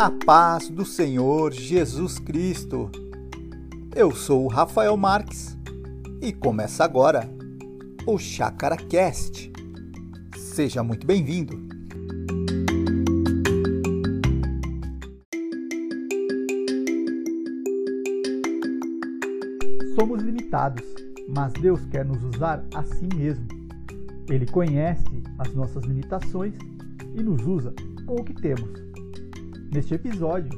A paz do Senhor Jesus Cristo. Eu sou o Rafael Marques e começa agora o Chácara Cast. Seja muito bem-vindo. Somos limitados, mas Deus quer nos usar assim mesmo. Ele conhece as nossas limitações e nos usa com o que temos. Neste episódio,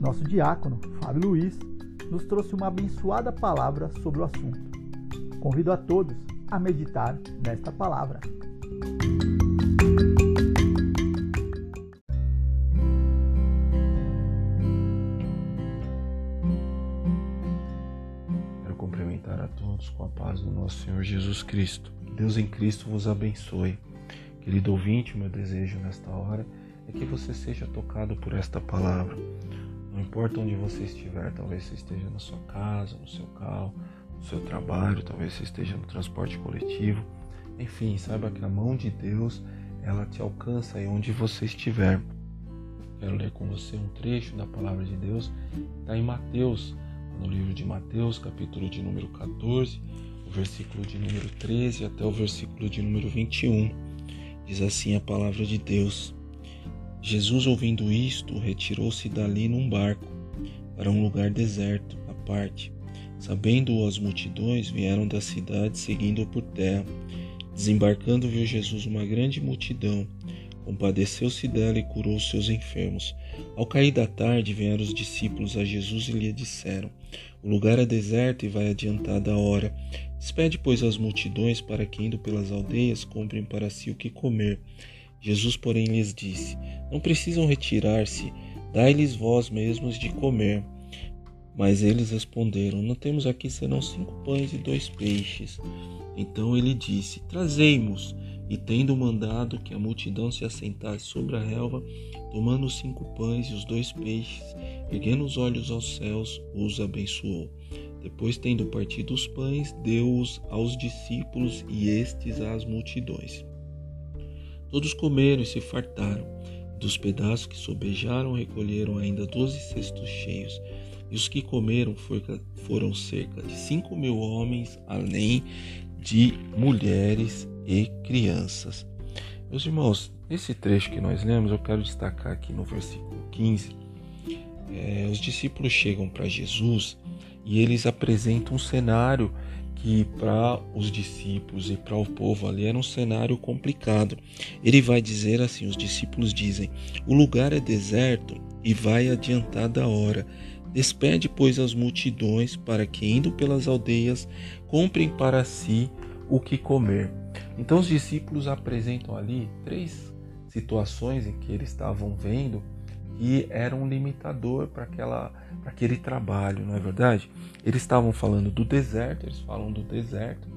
nosso diácono, Fábio Luiz, nos trouxe uma abençoada palavra sobre o assunto. Convido a todos a meditar nesta palavra. Quero cumprimentar a todos com a paz do nosso Senhor Jesus Cristo. Deus em Cristo vos abençoe. Querido ouvinte, o meu desejo nesta hora é que você seja tocado por esta palavra. Não importa onde você estiver, talvez você esteja na sua casa, no seu carro, no seu trabalho, talvez você esteja no transporte coletivo. Enfim, saiba que a mão de Deus, ela te alcança aí onde você estiver. Quero ler com você um trecho da palavra de Deus, está em Mateus, no livro de Mateus, capítulo de número 14, o versículo de número 13 até o versículo de número 21. Diz assim a palavra de Deus. Jesus, ouvindo isto, retirou-se dali num barco para um lugar deserto, à parte. Sabendo as multidões, vieram da cidade seguindo-o por terra. Desembarcando, viu Jesus uma grande multidão. Compadeceu-se dela e curou seus enfermos. Ao cair da tarde, vieram os discípulos a Jesus e lhe disseram: O lugar é deserto e vai adiantada a hora. Despede, pois, as multidões para que, indo pelas aldeias, comprem para si o que comer. Jesus, porém, lhes disse: Não precisam retirar-se, dai-lhes vós mesmos de comer. Mas eles responderam: Não temos aqui senão cinco pães e dois peixes. Então ele disse: Trazei-mos. E tendo mandado que a multidão se assentasse sobre a relva, tomando os cinco pães e os dois peixes, erguendo os olhos aos céus, os abençoou. Depois, tendo partido os pães, deu-os aos discípulos e estes às multidões. Todos comeram e se fartaram. Dos pedaços que sobejaram, recolheram ainda doze cestos cheios. E os que comeram foram cerca de cinco mil homens, além de mulheres e crianças. Meus irmãos, esse trecho que nós lemos, eu quero destacar aqui no versículo 15. É, os discípulos chegam para Jesus e eles apresentam um cenário que para os discípulos e para o povo ali era um cenário complicado. Ele vai dizer assim: os discípulos dizem: O lugar é deserto e vai adiantada a hora. Despede, pois, as multidões para que, indo pelas aldeias, comprem para si o que comer. Então, os discípulos apresentam ali três situações em que eles estavam vendo e era um limitador para aquele trabalho, não é verdade? Eles estavam falando do deserto, eles falam do deserto.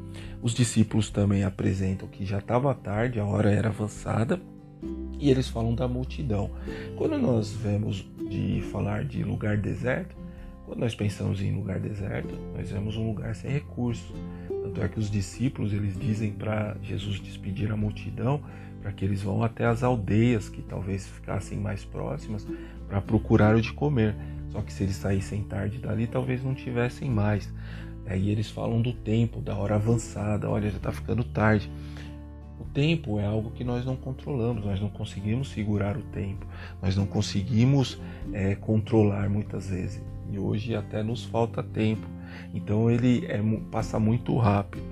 Os discípulos também apresentam que já estava tarde, a hora era avançada, e eles falam da multidão. Quando nós vemos de falar de lugar deserto, quando nós pensamos em lugar deserto, nós vemos um lugar sem recursos. Tanto é que os discípulos eles dizem para Jesus despedir a multidão para que eles vão até as aldeias que talvez ficassem mais próximas para procurar o de comer. Só que se eles saíssem tarde dali, talvez não tivessem mais. Aí eles falam do tempo, da hora avançada, olha, já está ficando tarde. O tempo é algo que nós não controlamos, nós não conseguimos segurar o tempo, nós não conseguimos é, controlar muitas vezes. E hoje até nos falta tempo. Então ele é, passa muito rápido.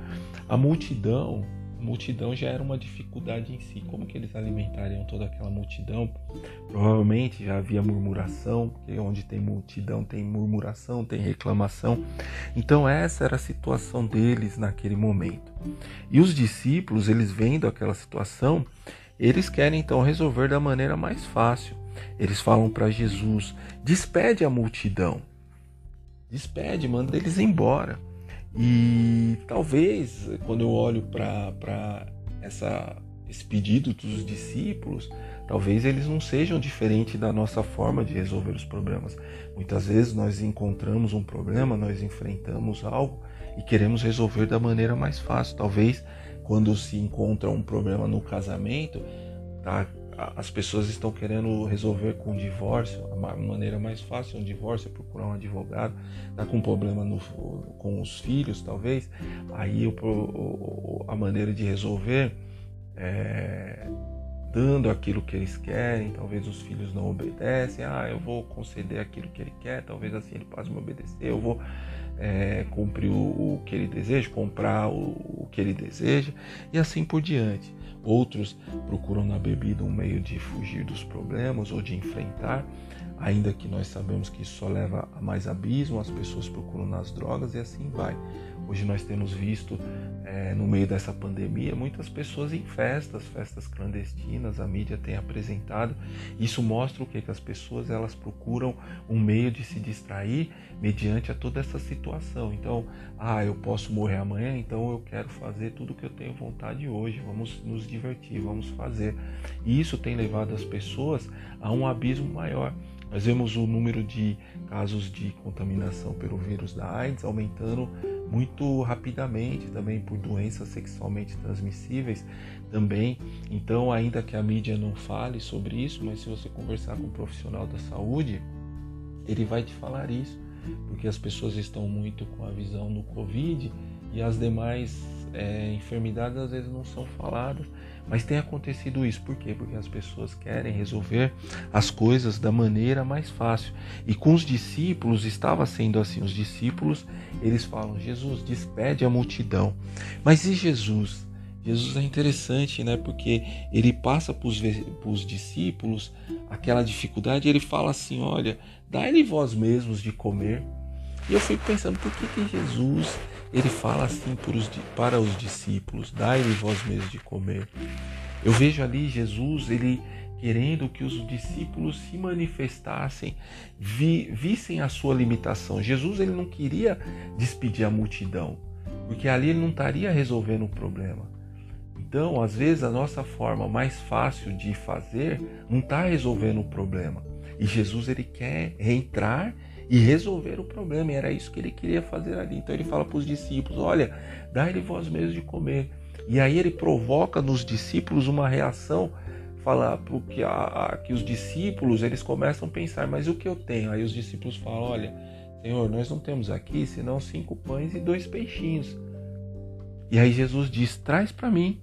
A multidão multidão já era uma dificuldade em si. Como que eles alimentariam toda aquela multidão? Provavelmente já havia murmuração, porque onde tem multidão tem murmuração, tem reclamação. Então essa era a situação deles naquele momento. E os discípulos, eles vendo aquela situação, eles querem então resolver da maneira mais fácil. Eles falam para Jesus: despede a multidão. Despede, manda eles embora. E talvez quando eu olho para esse pedido dos discípulos, talvez eles não sejam diferentes da nossa forma de resolver os problemas. Muitas vezes nós encontramos um problema, nós enfrentamos algo e queremos resolver da maneira mais fácil. Talvez quando se encontra um problema no casamento, tá as pessoas estão querendo resolver com o divórcio, a maneira mais fácil um divórcio é procurar um advogado, tá com problema no, com os filhos, talvez, aí a maneira de resolver é dando aquilo que eles querem, talvez os filhos não obedecem, ah, eu vou conceder aquilo que ele quer, talvez assim ele passe a me obedecer, eu vou é, cumprir o, o, que ele deseja, comprar o, o que ele deseja e assim por diante. Outros procuram na bebida um meio de fugir dos problemas ou de enfrentar, ainda que nós sabemos que isso só leva a mais abismo, as pessoas procuram nas drogas e assim vai. Hoje nós temos visto é, no meio dessa pandemia muitas pessoas em festas, festas clandestinas, a mídia tem apresentado. Isso mostra o que? Que as pessoas elas procuram um meio de se distrair mediante a toda essa situação. Então, ah, eu posso morrer amanhã, então eu quero fazer tudo o que eu tenho vontade hoje. Vamos nos divertir, vamos fazer. E isso tem levado as pessoas a um abismo maior. Nós vemos o número de casos de contaminação pelo vírus da AIDS aumentando muito rapidamente também por doenças sexualmente transmissíveis também. Então, ainda que a mídia não fale sobre isso, mas se você conversar com um profissional da saúde, ele vai te falar isso, porque as pessoas estão muito com a visão no Covid e as demais é, enfermidades às vezes não são faladas. Mas tem acontecido isso, por quê? Porque as pessoas querem resolver as coisas da maneira mais fácil. E com os discípulos estava sendo assim, os discípulos, eles falam: "Jesus, despede a multidão". Mas e Jesus? Jesus é interessante, né? Porque ele passa para os discípulos aquela dificuldade, ele fala assim: "Olha, dá-lhe vós mesmos de comer". E eu fico pensando, por que que Jesus ele fala assim para os discípulos: dai-lhe vós mesmos de comer. Eu vejo ali Jesus, ele querendo que os discípulos se manifestassem, vi, vissem a sua limitação. Jesus ele não queria despedir a multidão, porque ali ele não estaria resolvendo o problema. Então, às vezes, a nossa forma mais fácil de fazer não está resolvendo o problema. E Jesus ele quer reentrar e resolver o problema. E era isso que ele queria fazer ali. Então ele fala para os discípulos: Olha, dá-lhe vós mesmos de comer. E aí ele provoca nos discípulos uma reação, fala porque a, que os discípulos eles começam a pensar: Mas o que eu tenho? Aí os discípulos falam: Olha, Senhor, nós não temos aqui senão cinco pães e dois peixinhos. E aí Jesus diz: Traz para mim.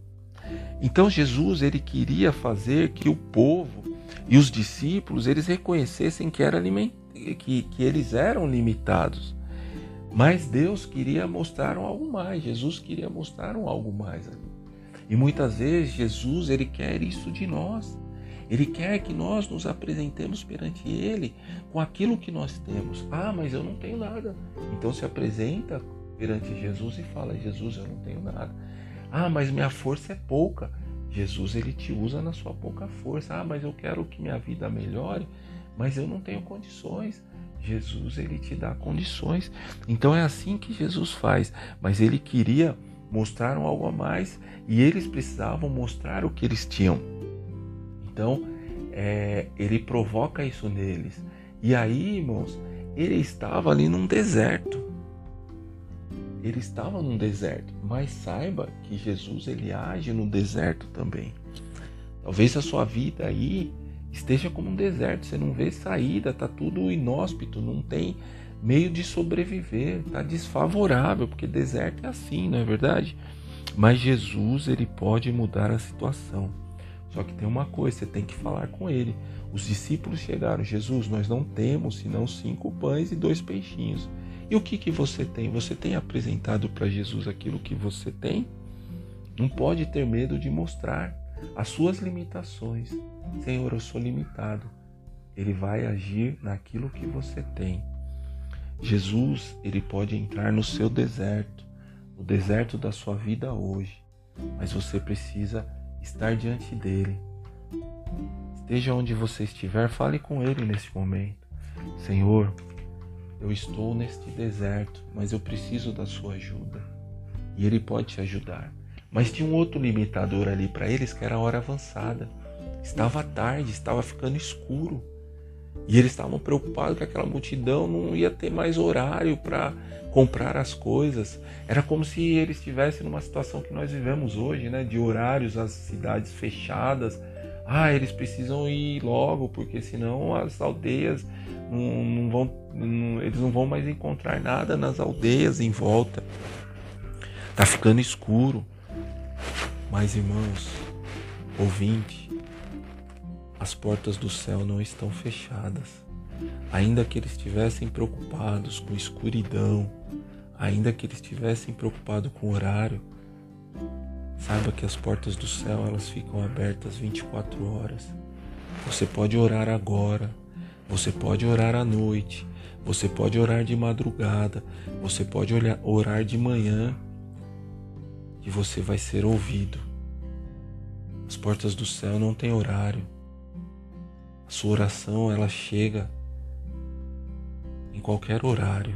Então Jesus ele queria fazer que o povo e os discípulos eles reconhecessem que era que, que eles eram limitados. Mas Deus queria mostrar algo mais, Jesus queria mostrar algo mais. E muitas vezes Jesus ele quer isso de nós. Ele quer que nós nos apresentemos perante Ele com aquilo que nós temos. Ah, mas eu não tenho nada. Então se apresenta perante Jesus e fala: Jesus, eu não tenho nada. Ah, mas minha força é pouca. Jesus ele te usa na sua pouca força. Ah, mas eu quero que minha vida melhore mas eu não tenho condições. Jesus ele te dá condições. Então é assim que Jesus faz. Mas ele queria mostrar algo a mais e eles precisavam mostrar o que eles tinham. Então é, ele provoca isso neles. E aí, irmãos, ele estava ali num deserto. Ele estava num deserto, mas saiba que Jesus ele age no deserto também. Talvez a sua vida aí esteja como um deserto, você não vê saída, tá tudo inóspito, não tem meio de sobreviver, tá desfavorável, porque deserto é assim, não é verdade? Mas Jesus, ele pode mudar a situação. Só que tem uma coisa, você tem que falar com ele. Os discípulos chegaram, Jesus, nós não temos senão cinco pães e dois peixinhos. E o que que você tem? Você tem apresentado para Jesus aquilo que você tem? Não pode ter medo de mostrar as suas limitações. Senhor, eu sou limitado. Ele vai agir naquilo que você tem. Jesus, ele pode entrar no seu deserto, no deserto da sua vida hoje, mas você precisa estar diante dele. Esteja onde você estiver, fale com ele nesse momento. Senhor, eu estou neste deserto, mas eu preciso da sua ajuda. E ele pode te ajudar. Mas tinha um outro limitador ali para eles que era a hora avançada. Estava tarde, estava ficando escuro. E eles estavam preocupados que aquela multidão não ia ter mais horário para comprar as coisas. Era como se eles estivessem numa situação que nós vivemos hoje, né? De horários, as cidades fechadas, Ah, eles precisam ir logo, porque senão as aldeias não, não vão, não, eles não vão mais encontrar nada nas aldeias em volta. Tá ficando escuro. Mas irmãos, ouvinte, as portas do céu não estão fechadas. Ainda que eles estivessem preocupados com escuridão, ainda que eles estivessem preocupados com horário, saiba que as portas do céu elas ficam abertas 24 horas. Você pode orar agora, você pode orar à noite, você pode orar de madrugada, você pode orar de manhã e você vai ser ouvido. As portas do céu não têm horário. A sua oração ela chega em qualquer horário.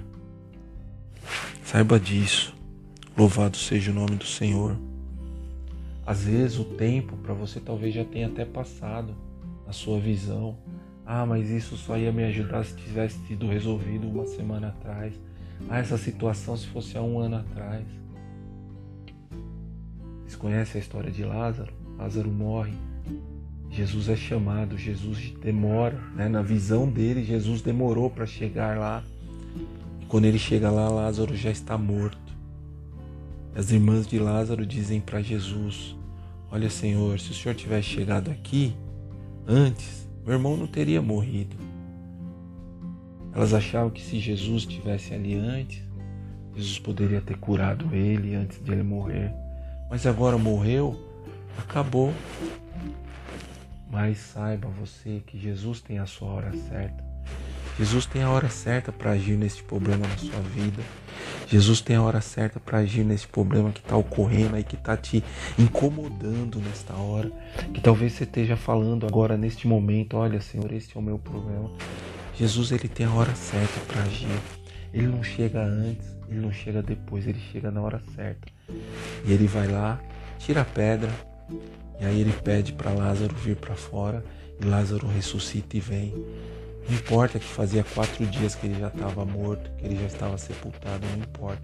Saiba disso. Louvado seja o nome do Senhor. Às vezes o tempo para você talvez já tenha até passado na sua visão. Ah, mas isso só ia me ajudar se tivesse sido resolvido uma semana atrás. Ah, essa situação se fosse há um ano atrás. Vocês conhecem a história de Lázaro? Lázaro morre. Jesus é chamado, Jesus demora, né? na visão dele, Jesus demorou para chegar lá. E quando ele chega lá, Lázaro já está morto. As irmãs de Lázaro dizem para Jesus: Olha, Senhor, se o Senhor tivesse chegado aqui antes, meu irmão não teria morrido. Elas achavam que se Jesus estivesse ali antes, Jesus poderia ter curado ele antes de ele morrer. Mas agora morreu, acabou. Mas saiba você que Jesus tem a sua hora certa. Jesus tem a hora certa para agir nesse problema na sua vida. Jesus tem a hora certa para agir nesse problema que está ocorrendo aí, que está te incomodando nesta hora. Que talvez você esteja falando agora neste momento: olha, Senhor, este é o meu problema. Jesus ele tem a hora certa para agir. Ele não chega antes, ele não chega depois, ele chega na hora certa. E ele vai lá, tira a pedra, e aí ele pede para Lázaro vir para fora e Lázaro ressuscita e vem. Não importa que fazia quatro dias que ele já estava morto, que ele já estava sepultado, não importa.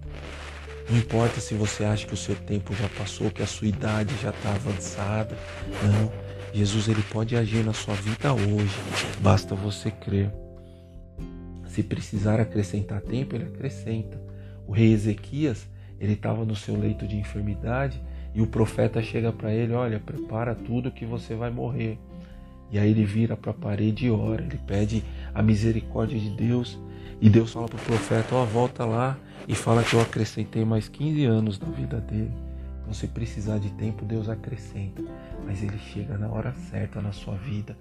Não importa se você acha que o seu tempo já passou, que a sua idade já está avançada. Não. Jesus ele pode agir na sua vida hoje. Basta você crer. Se precisar acrescentar tempo, ele acrescenta. O rei Ezequias, ele estava no seu leito de enfermidade e o profeta chega para ele: Olha, prepara tudo que você vai morrer. E aí ele vira para a parede e ora. Ele pede a misericórdia de Deus. E Deus fala para o profeta: Ó, oh, volta lá e fala que eu acrescentei mais 15 anos na vida dele. Então, se precisar de tempo, Deus acrescenta. Mas ele chega na hora certa na sua vida.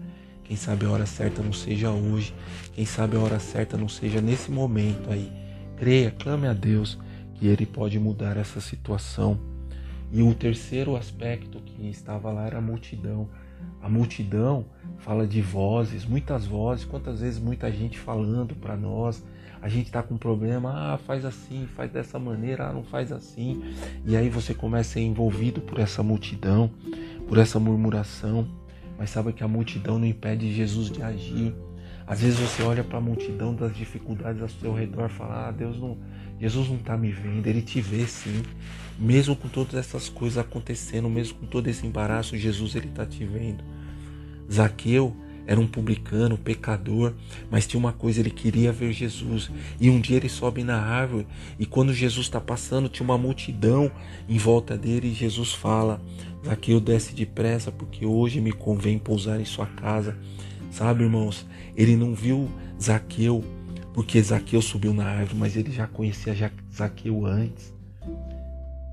Quem sabe a hora certa não seja hoje. Quem sabe a hora certa não seja nesse momento aí. Creia, clame a Deus que Ele pode mudar essa situação. E o terceiro aspecto que estava lá era a multidão. A multidão fala de vozes, muitas vozes, quantas vezes muita gente falando para nós. A gente está com um problema, ah, faz assim, faz dessa maneira, ah, não faz assim. E aí você começa a ser envolvido por essa multidão, por essa murmuração. Mas sabe que a multidão não impede Jesus de agir. Às vezes você olha para a multidão das dificuldades ao seu redor e fala: ah, Deus não, Jesus não está me vendo, Ele te vê sim. Mesmo com todas essas coisas acontecendo, mesmo com todo esse embaraço, Jesus Ele está te vendo. Zaqueu era um publicano, pecador, mas tinha uma coisa, ele queria ver Jesus. E um dia ele sobe na árvore e quando Jesus está passando, tinha uma multidão em volta dele e Jesus fala: Zaqueu desce depressa porque hoje me convém pousar em sua casa. Sabe, irmãos, ele não viu Zaqueu porque Zaqueu subiu na árvore, mas ele já conhecia Zaqueu antes.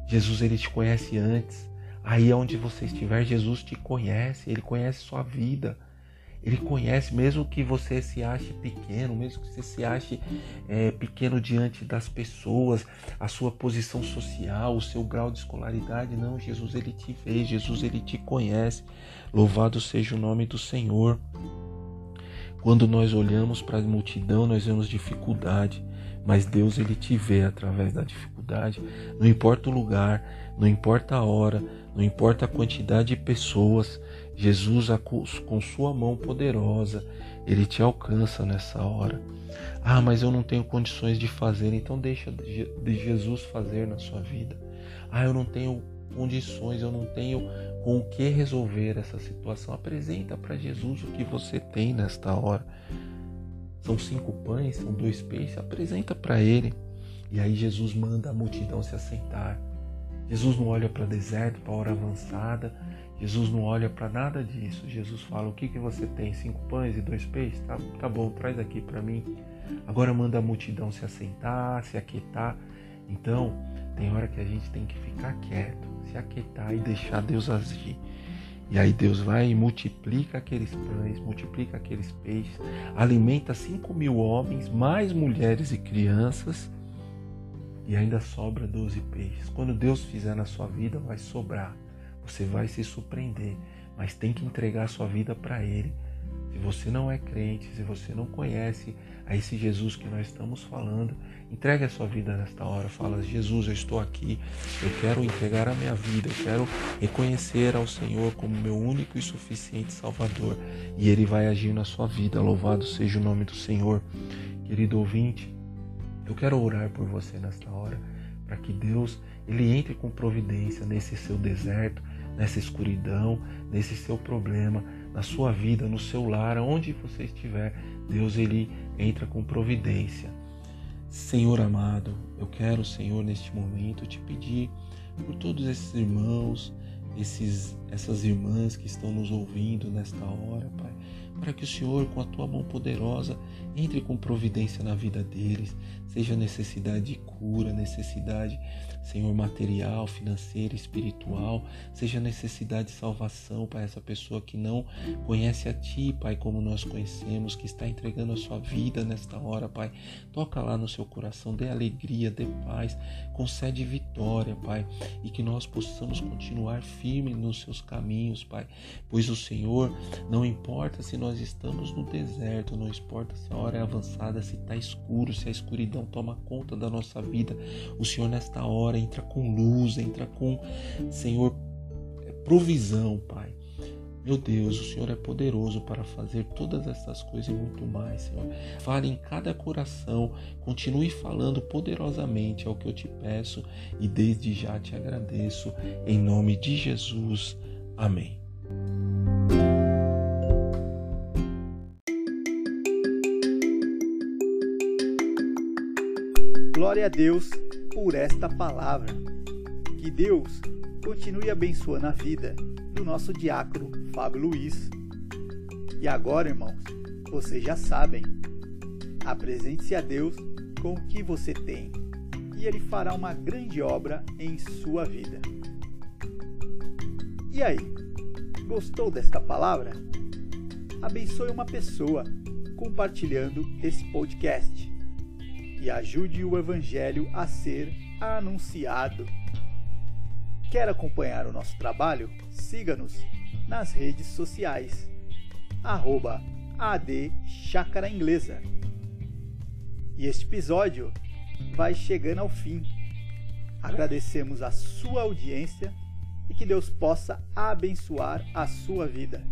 Jesus ele te conhece antes. Aí onde você estiver, Jesus te conhece, ele conhece sua vida. Ele conhece, mesmo que você se ache pequeno, mesmo que você se ache é, pequeno diante das pessoas, a sua posição social, o seu grau de escolaridade, não, Jesus ele te vê, Jesus ele te conhece. Louvado seja o nome do Senhor. Quando nós olhamos para a multidão, nós vemos dificuldade, mas Deus ele te vê através da dificuldade. Não importa o lugar, não importa a hora, não importa a quantidade de pessoas, Jesus com sua mão poderosa, ele te alcança nessa hora. Ah, mas eu não tenho condições de fazer, então deixa de Jesus fazer na sua vida. Ah, eu não tenho condições, eu não tenho com o que resolver essa situação. Apresenta para Jesus o que você tem nesta hora. São cinco pães, são dois peixes. Apresenta para Ele. E aí Jesus manda a multidão se assentar. Jesus não olha para deserto, para hora avançada. Jesus não olha para nada disso. Jesus fala: O que, que você tem? Cinco pães e dois peixes? Tá, tá bom, traz aqui para mim. Agora manda a multidão se assentar, se aquietar. Então, tem hora que a gente tem que ficar quieto, se aquietar e deixar Deus agir. E aí Deus vai e multiplica aqueles pães, multiplica aqueles peixes, alimenta cinco mil homens, mais mulheres e crianças, e ainda sobra doze peixes. Quando Deus fizer na sua vida, vai sobrar. Você vai se surpreender, mas tem que entregar a sua vida para Ele. Se você não é crente, se você não conhece a esse Jesus que nós estamos falando, entregue a sua vida nesta hora. Fala, Jesus, eu estou aqui, eu quero entregar a minha vida, eu quero reconhecer ao Senhor como meu único e suficiente Salvador. E Ele vai agir na sua vida. Louvado seja o nome do Senhor. Querido ouvinte, eu quero orar por você nesta hora, para que Deus ele entre com providência nesse seu deserto, nessa escuridão, nesse seu problema, na sua vida, no seu lar, onde você estiver, Deus ele entra com providência. Senhor amado, eu quero, Senhor, neste momento te pedir por todos esses irmãos, esses, essas irmãs que estão nos ouvindo nesta hora, Pai, para que o Senhor, com a tua mão poderosa, entre com providência na vida deles, seja necessidade de cura, necessidade, Senhor, material, financeira, espiritual, seja necessidade de salvação para essa pessoa que não conhece a Ti, Pai, como nós conhecemos, que está entregando a sua vida nesta hora, Pai. Toca lá no seu coração, dê alegria, dê paz, concede vitória, Pai, e que nós possamos continuar firmes nos seus caminhos, Pai, pois o Senhor, não importa se nós estamos no deserto, não importa se a hora é avançada, se está escuro, se a escuridão toma conta da nossa vida, o Senhor nesta hora entra com luz, entra com, Senhor, provisão, Pai. Meu Deus, o Senhor é poderoso para fazer todas essas coisas e muito mais, Senhor. Fale em cada coração, continue falando poderosamente, é o que eu te peço e desde já te agradeço. Em nome de Jesus. Amém. Glória a Deus por esta palavra. Que Deus continue abençoando a vida do nosso diácono Fábio Luiz. E agora, irmãos, vocês já sabem, apresente-se a Deus com o que você tem e Ele fará uma grande obra em sua vida. E aí, gostou desta palavra? Abençoe uma pessoa compartilhando esse podcast e ajude o Evangelho a ser anunciado. Quer acompanhar o nosso trabalho? Siga-nos nas redes sociais. Arroba AD Chácara Inglesa. E este episódio vai chegando ao fim. Agradecemos a sua audiência e que Deus possa abençoar a sua vida.